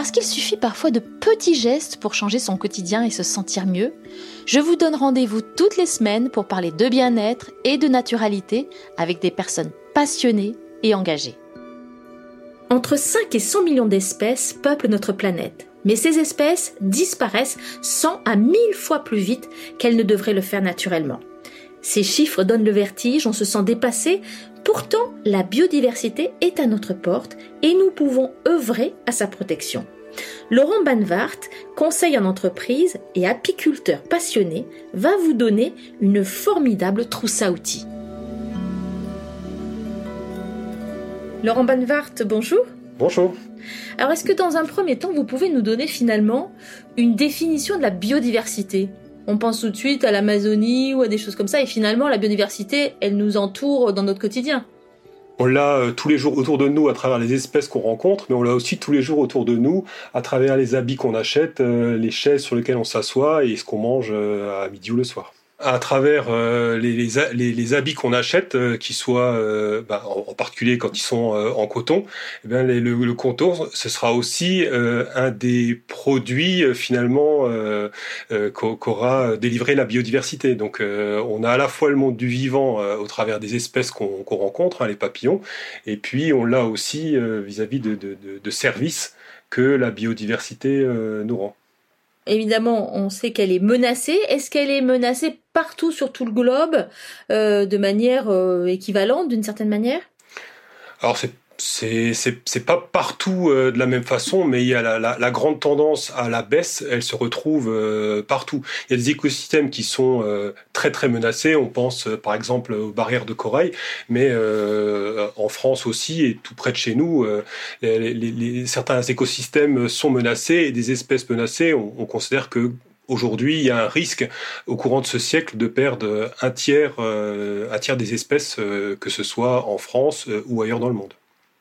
Parce qu'il suffit parfois de petits gestes pour changer son quotidien et se sentir mieux, je vous donne rendez-vous toutes les semaines pour parler de bien-être et de naturalité avec des personnes passionnées et engagées. Entre 5 et 100 millions d'espèces peuplent notre planète. Mais ces espèces disparaissent 100 à 1000 fois plus vite qu'elles ne devraient le faire naturellement. Ces chiffres donnent le vertige, on se sent dépassé, pourtant la biodiversité est à notre porte et nous pouvons œuvrer à sa protection. Laurent Banvart, conseil en entreprise et apiculteur passionné, va vous donner une formidable trousse à outils. Laurent Banvart, bonjour. Bonjour. Alors est-ce que dans un premier temps, vous pouvez nous donner finalement une définition de la biodiversité? On pense tout de suite à l'Amazonie ou à des choses comme ça, et finalement la biodiversité, elle nous entoure dans notre quotidien. On l'a euh, tous les jours autour de nous à travers les espèces qu'on rencontre, mais on l'a aussi tous les jours autour de nous à travers les habits qu'on achète, euh, les chaises sur lesquelles on s'assoit et ce qu'on mange euh, à midi ou le soir à travers euh, les, les, les, habits qu'on achète, euh, qui soient euh, bah, en, particulier quand ils sont en coton, eh bien, le, le, coton, ce sera aussi un des produits finalement qu'aura délivré la biodiversité. Donc on a à la fois le monde du vivant au travers des espèces qu'on rencontre, hein, les papillons, et puis on l'a aussi vis-à-vis de, de, de, de, services que la biodiversité nous rend. Évidemment, on sait qu'elle est menacée. Est-ce qu'elle est menacée partout sur tout le globe euh, de manière euh, équivalente, d'une certaine manière? C'est pas partout euh, de la même façon, mais il y a la, la, la, grande tendance à la baisse, elle se retrouve euh, partout. Il y a des écosystèmes qui sont euh, très très menacés. On pense par exemple aux barrières de corail, mais en France aussi et tout près de chez nous, les, les, certains écosystèmes sont menacés et des espèces menacées. On, on considère que Aujourd'hui, il y a un risque au courant de ce siècle de perdre un tiers, un tiers des espèces, que ce soit en France ou ailleurs dans le monde.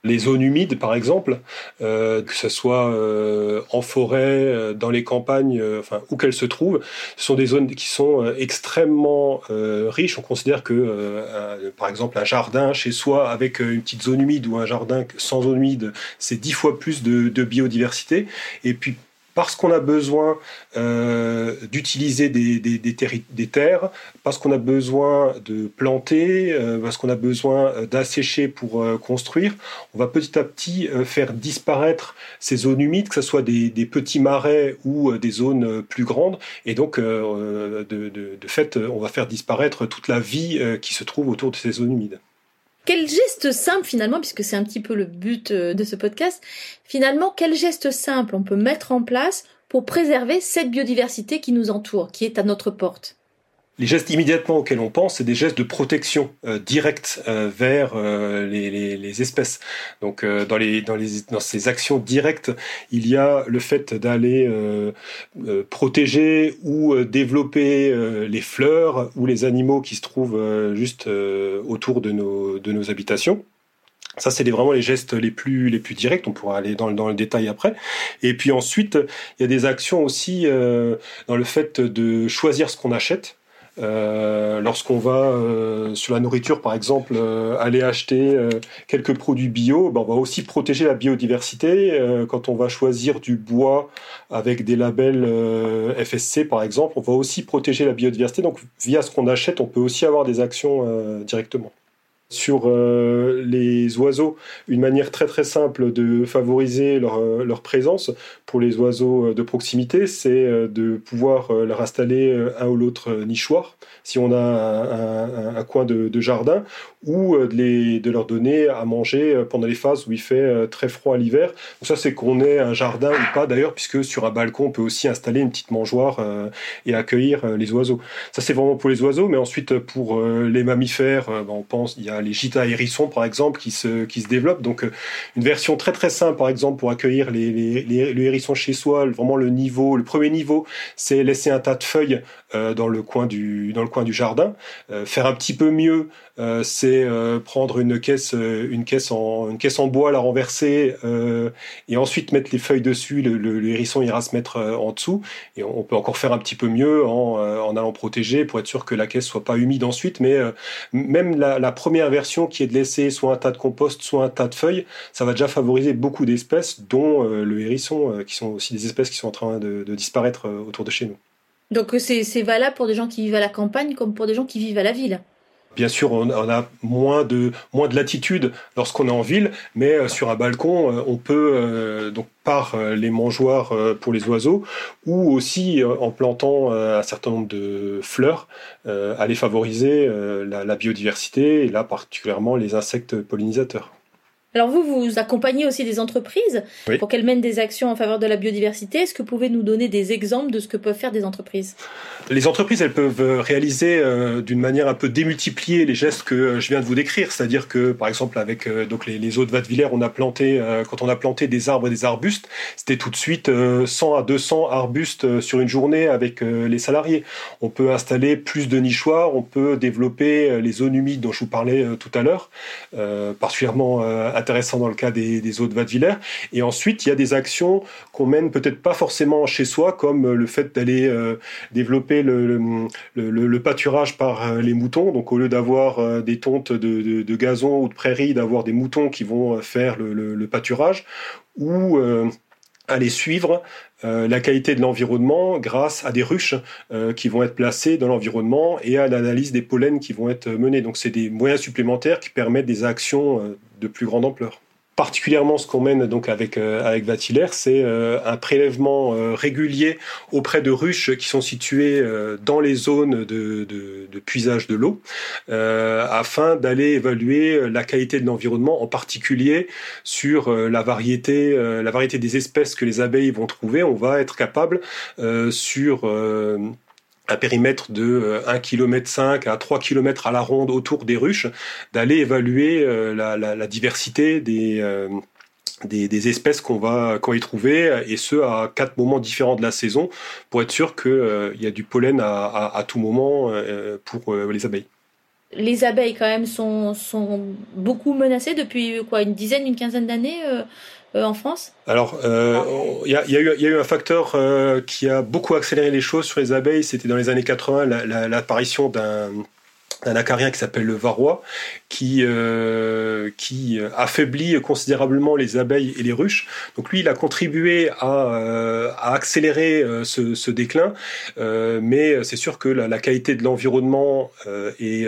Les zones humides, par exemple, euh, que ce soit euh, en forêt, euh, dans les campagnes, enfin où qu'elles se trouvent, ce sont des zones qui sont extrêmement riches. On considère que, par exemple, un jardin chez soi avec une petite zone humide ou un jardin sans zone humide, c'est dix fois plus de, de biodiversité. Et puis parce qu'on a besoin euh, d'utiliser des, terres, parce qu'on a besoin de planter, euh, parce qu'on a besoin d'assécher pour euh, construire, on va petit à petit faire disparaître ces zones humides, que ce soit des, petits marais ou des zones plus grandes. Et donc, de fait, on va faire disparaître toute la vie qui se trouve autour de ces zones humides. Quel geste simple finalement, puisque c'est un petit peu le but euh, de ce podcast, finalement, quel geste simple on peut mettre en place pour préserver cette biodiversité qui nous entoure, qui est à notre porte? Les gestes immédiatement auxquels on pense, c'est des gestes de protection euh, directe euh, vers euh, les, les, les, espèces. Donc euh, dans, les, dans, les, dans ces actions directes, il y a le fait d'aller euh, protéger ou développer les fleurs ou les animaux qui se trouvent juste autour de nos, de nos habitations. Ça, c'est vraiment les gestes les plus, les plus directs. On pourra aller dans, dans le détail après. Et puis ensuite, il y a des actions aussi euh, dans le fait de choisir ce qu'on achète. Euh, lorsqu'on va euh, sur la nourriture, par exemple, euh, aller acheter quelques produits bio, ben, on va aussi protéger la biodiversité. quand on va choisir du bois avec des labels FSC, par exemple, on va aussi protéger la biodiversité. Donc, via ce qu'on achète, on peut aussi avoir des actions directement sur euh, les oiseaux une manière très très simple de favoriser leur, euh, présence pour les oiseaux euh, de proximité, c'est de pouvoir leur installer un ou l'autre nichoir si on a un, coin de, jardin ou de leur donner à manger pendant les phases où il fait très froid l'hiver. Donc ça c'est qu'on ait un jardin ou pas d'ailleurs puisque sur un balcon on peut aussi installer une petite mangeoire et accueillir les oiseaux. Ça c'est vraiment pour les oiseaux mais ensuite pour les mammifères ben, on pense il y a les gîtes à hérissons, par exemple, qui se, développent. Donc, euh, une version très très simple, par exemple, pour accueillir les, les, les, le hérisson chez soi, vraiment le niveau, le premier niveau, c'est laisser un tas de feuilles dans le coin du dans le coin du jardin. faire un petit peu mieux, c'est prendre une caisse une caisse en une caisse en bois, la renverser et ensuite mettre les feuilles dessus. Le, le, hérisson ira se mettre en dessous. Et on peut encore faire un petit peu mieux en, en allant protéger pour être sûr que la caisse soit pas humide ensuite. Mais même la, la première version qui est de laisser soit un tas de compost, soit un tas de feuilles, ça va déjà favoriser beaucoup d'espèces, dont le hérisson, qui sont aussi des espèces qui sont en train de, disparaître euh, autour de chez nous. Donc euh, c'est valable pour des gens qui vivent à la campagne comme pour des gens qui vivent à la ville Bien sûr, on, a moins de, latitude lorsqu'on est en ville, mais euh, sur un balcon, on peut, donc par les mangeoires pour les oiseaux, ou aussi en plantant un certain nombre de fleurs, aller favoriser la biodiversité, et là particulièrement les insectes pollinisateurs. Alors vous, vous accompagnez aussi des entreprises pour qu'elles mènent des actions en faveur de la biodiversité. Est-ce que vous pouvez nous donner des exemples de ce que peuvent faire des entreprises? Les entreprises, elles peuvent euh, réaliser euh, d'une manière un peu démultipliée les gestes que euh, je viens de vous décrire. C'est-à-dire que, par exemple, avec donc les, les eaux de Vatvillers, on a planté, quand on a planté des arbres et des arbustes, c'était tout de suite 100 à 200 arbustes sur une journée avec les salariés. On peut installer plus de nichoirs, on peut développer les zones humides dont je vous parlais tout à l'heure, particulièrement intéressant dans le cas des, eaux de Vadevillers. Et ensuite, il y a des actions qu'on mène peut-être pas forcément chez soi, comme le fait d'aller euh, développer le, pâturage par euh, les moutons. Donc, au lieu d'avoir euh, des tontes de, gazon ou de prairies, d'avoir des moutons qui vont faire le, pâturage, ou aller suivre la qualité de l'environnement grâce à des ruches qui vont être placées dans l'environnement et à l'analyse des pollens qui vont être menés. Donc c'est des moyens supplémentaires qui permettent des actions de plus grande ampleur particulièrement ce qu'on mène donc avec euh, avec c'est euh, un prélèvement euh, régulier auprès de ruches qui sont situées dans les zones de, de, puisage de l'eau, afin d'aller évaluer la qualité de l'environnement, en particulier sur la variété la variété des espèces que les abeilles vont trouver. On va être capable sur un périmètre de 1 km 5 à 3 km à la ronde autour des ruches, d'aller évaluer euh, la, diversité euh, des, espèces qu'on va qu'on y trouver, et ce à quatre moments différents de la saison, pour être sûr qu'il euh, y a du pollen à, tout moment pour les abeilles. Les abeilles quand même sont, sont beaucoup menacées depuis quoi une dizaine, une quinzaine d'années euh, en France? Alors, euh, il y, a, eu un facteur euh, qui a beaucoup accéléré les choses sur les abeilles. C'était dans les années 80 l'apparition d'un un acarien qui s'appelle le varroa, qui, euh, qui affaiblit considérablement les abeilles et les ruches. Donc lui, il a contribué à, euh, à accélérer euh, ce, ce, déclin, euh, mais c'est sûr que la, la qualité de l'environnement euh, et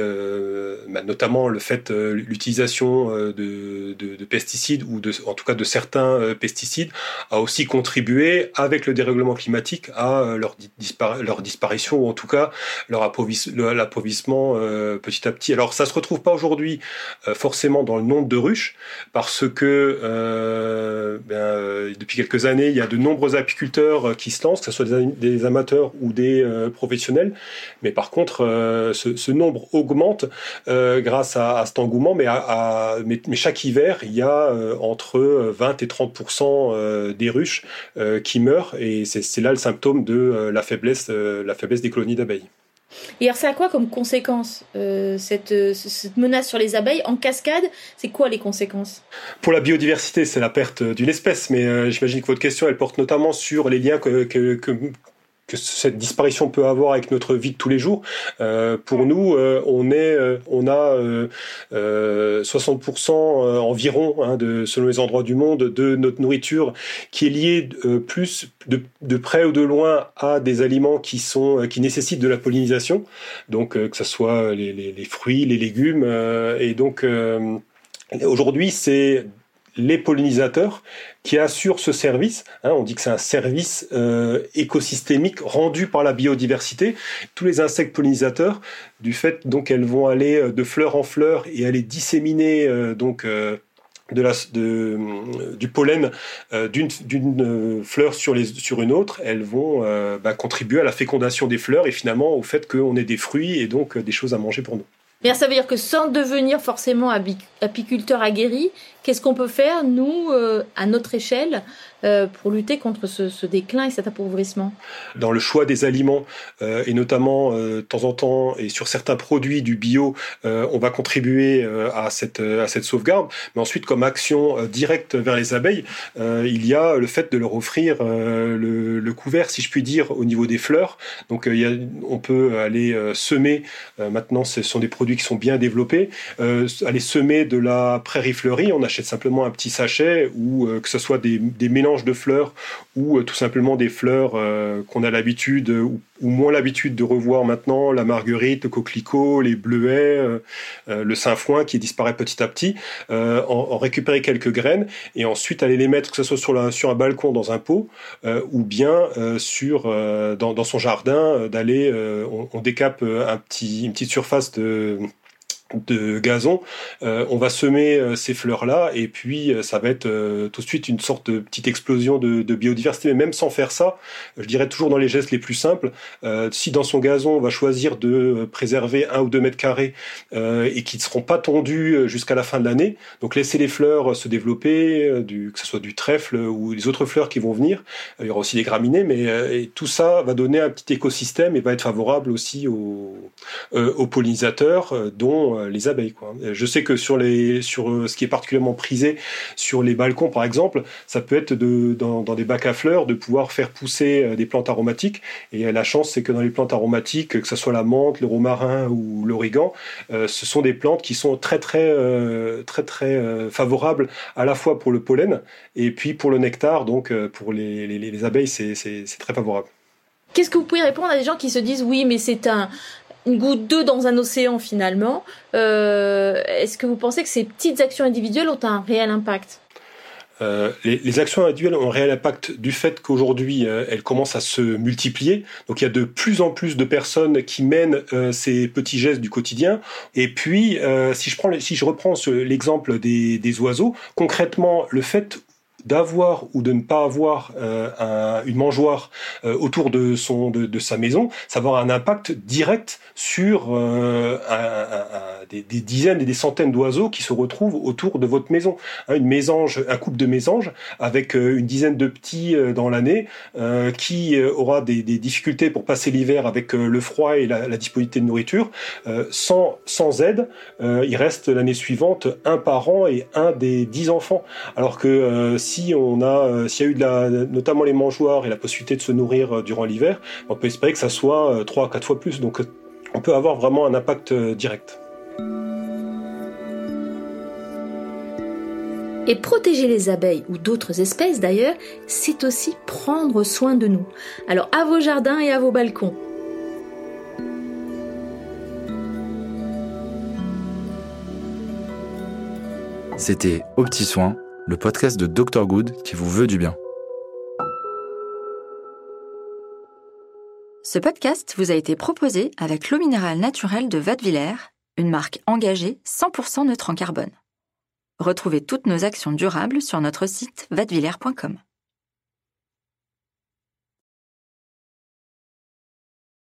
bah, notamment le fait l'utilisation de, de, de, pesticides ou de, en tout cas de certains pesticides a aussi contribué avec le dérèglement climatique à leur, disparition ou en tout cas leur appauvrissement euh, petit à petit. Alors ça se retrouve pas aujourd'hui euh, forcément dans le nombre de ruches parce que euh, ben, depuis quelques années il y a de nombreux apiculteurs qui se lancent, que ce soit des, amateurs ou des professionnels. Mais par contre ce, nombre augmente grâce à, cet engouement. Mais, à, chaque hiver il y a entre 20 et 30% des ruches qui meurent et c'est là le symptôme de la faiblesse des colonies d'abeilles. Et alors, ça a quoi comme conséquence, euh, cette, cette, menace sur les abeilles En cascade, c'est quoi les conséquences? Pour la biodiversité, c'est la perte d'une espèce, mais euh, j'imagine que votre question, elle porte notamment sur les liens que, cette disparition peut avoir avec notre vie de tous les jours. Euh, pour nous, euh, euh, on a 60% environ, hein, selon les endroits du monde, de notre nourriture qui est liée plus de, près ou de loin à des aliments qui nécessitent de la pollinisation. Donc que ce soit les, les, fruits, les légumes, et donc aujourd'hui c'est les pollinisateurs qui assurent ce service. Hein, on dit que c'est un service euh, écosystémique rendu par la biodiversité. Tous les insectes pollinisateurs, du fait donc elles vont aller euh, de fleur en fleur et aller disséminer euh, donc du pollen d'une fleur sur, les, sur une autre, elles vont bah, contribuer à la fécondation des fleurs et finalement au fait qu'on ait des fruits et donc des choses à manger pour nous. Bien, ça veut dire que sans devenir forcément apiculteur aguerri, qu'est-ce qu'on peut faire, nous, euh, à notre échelle, euh, pour lutter contre ce, déclin et cet appauvrissement? Dans le choix des aliments, euh, et notamment de temps en temps, et sur certains produits du bio, on va contribuer à, cette, sauvegarde. Mais ensuite, comme action directe vers les abeilles, il y a le fait de leur offrir le, couvert, si je puis dire, au niveau des fleurs. Donc, on peut aller semer, maintenant ce sont des produits qui sont bien développés, euh, aller semer de la prairie fleurie, on achète simplement un petit sachet ou euh, que ce soit des, mélanges de fleurs ou euh, tout simplement des fleurs qu'on a l'habitude ou, moins l'habitude de revoir maintenant, la marguerite, le coquelicot, les bleuets, le sainfoin qui disparaît petit à petit, en, récupérer quelques graines et ensuite aller les mettre que ce soit sur, un balcon dans un pot ou bien sur dans, son jardin d'aller on, on, décape une petite surface de de gazon, euh, on va semer euh, ces fleurs-là et puis euh, ça va être tout de suite une sorte de petite explosion de, biodiversité. Mais même sans faire ça, je dirais toujours dans les gestes les plus simples, si dans son gazon on va choisir de préserver un ou deux mètres carrés et qui ne seront pas tondus jusqu'à la fin de l'année, donc laisser les fleurs se développer, du, que ce soit du trèfle ou les autres fleurs qui vont venir, il y aura aussi des graminées, mais tout ça va donner un petit écosystème et va être favorable aussi aux, aux pollinisateurs dont euh, les abeilles. Quoi. Je sais que sur les, sur euh, ce qui est particulièrement prisé sur les balcons, par exemple, ça peut être de, dans, des bacs à fleurs de pouvoir faire pousser euh, des plantes aromatiques. Et la chance, c'est que dans les plantes aromatiques, que ce soit la menthe, le romarin ou l'origan, ce sont des plantes qui sont très très très très favorables à la fois pour le pollen et puis pour le nectar. Donc pour les, les abeilles, c'est très favorable. Qu'est-ce que vous pouvez répondre à des gens qui se disent oui, mais c'est un, une goutte d'eau dans un océan finalement. Euh, est-ce que vous pensez que ces petites actions individuelles ont un réel impact? Euh, les, actions individuelles ont un réel impact du fait qu'aujourd'hui euh, elles commencent à se multiplier. Donc il y a de plus en plus de personnes qui mènent ces petits gestes du quotidien. Et puis si je prends, si je reprends l'exemple des, des, oiseaux, concrètement le fait d'avoir ou de ne pas avoir euh, une mangeoire euh, autour de son de, sa maison, ça va avoir un impact direct sur euh, des, dizaines et des centaines d'oiseaux qui se retrouvent autour de votre maison. Hein, une mésange, un couple de mésanges avec une dizaine de petits dans l'année qui aura des, difficultés pour passer l'hiver avec le froid et la, disponibilité de nourriture, sans sans aide, il reste l'année suivante un parent et un des dix enfants. Alors que si on a, euh, s'il y a eu de la, notamment les mangeoires et la possibilité de se nourrir euh, durant l'hiver, on peut espérer que ça soit 3 à 4 fois plus. Donc on peut avoir vraiment un impact euh, direct. Et protéger les abeilles ou d'autres espèces d'ailleurs, c'est aussi prendre soin de nous. Alors à vos jardins et à vos balcons. C'était Au Petit Soin le podcast de Dr Good qui vous veut du bien. Ce podcast vous a été proposé avec l'eau minérale naturelle de Vadevillers, une marque engagée 100% neutre en carbone. Retrouvez toutes nos actions durables sur notre site vadevillers.com.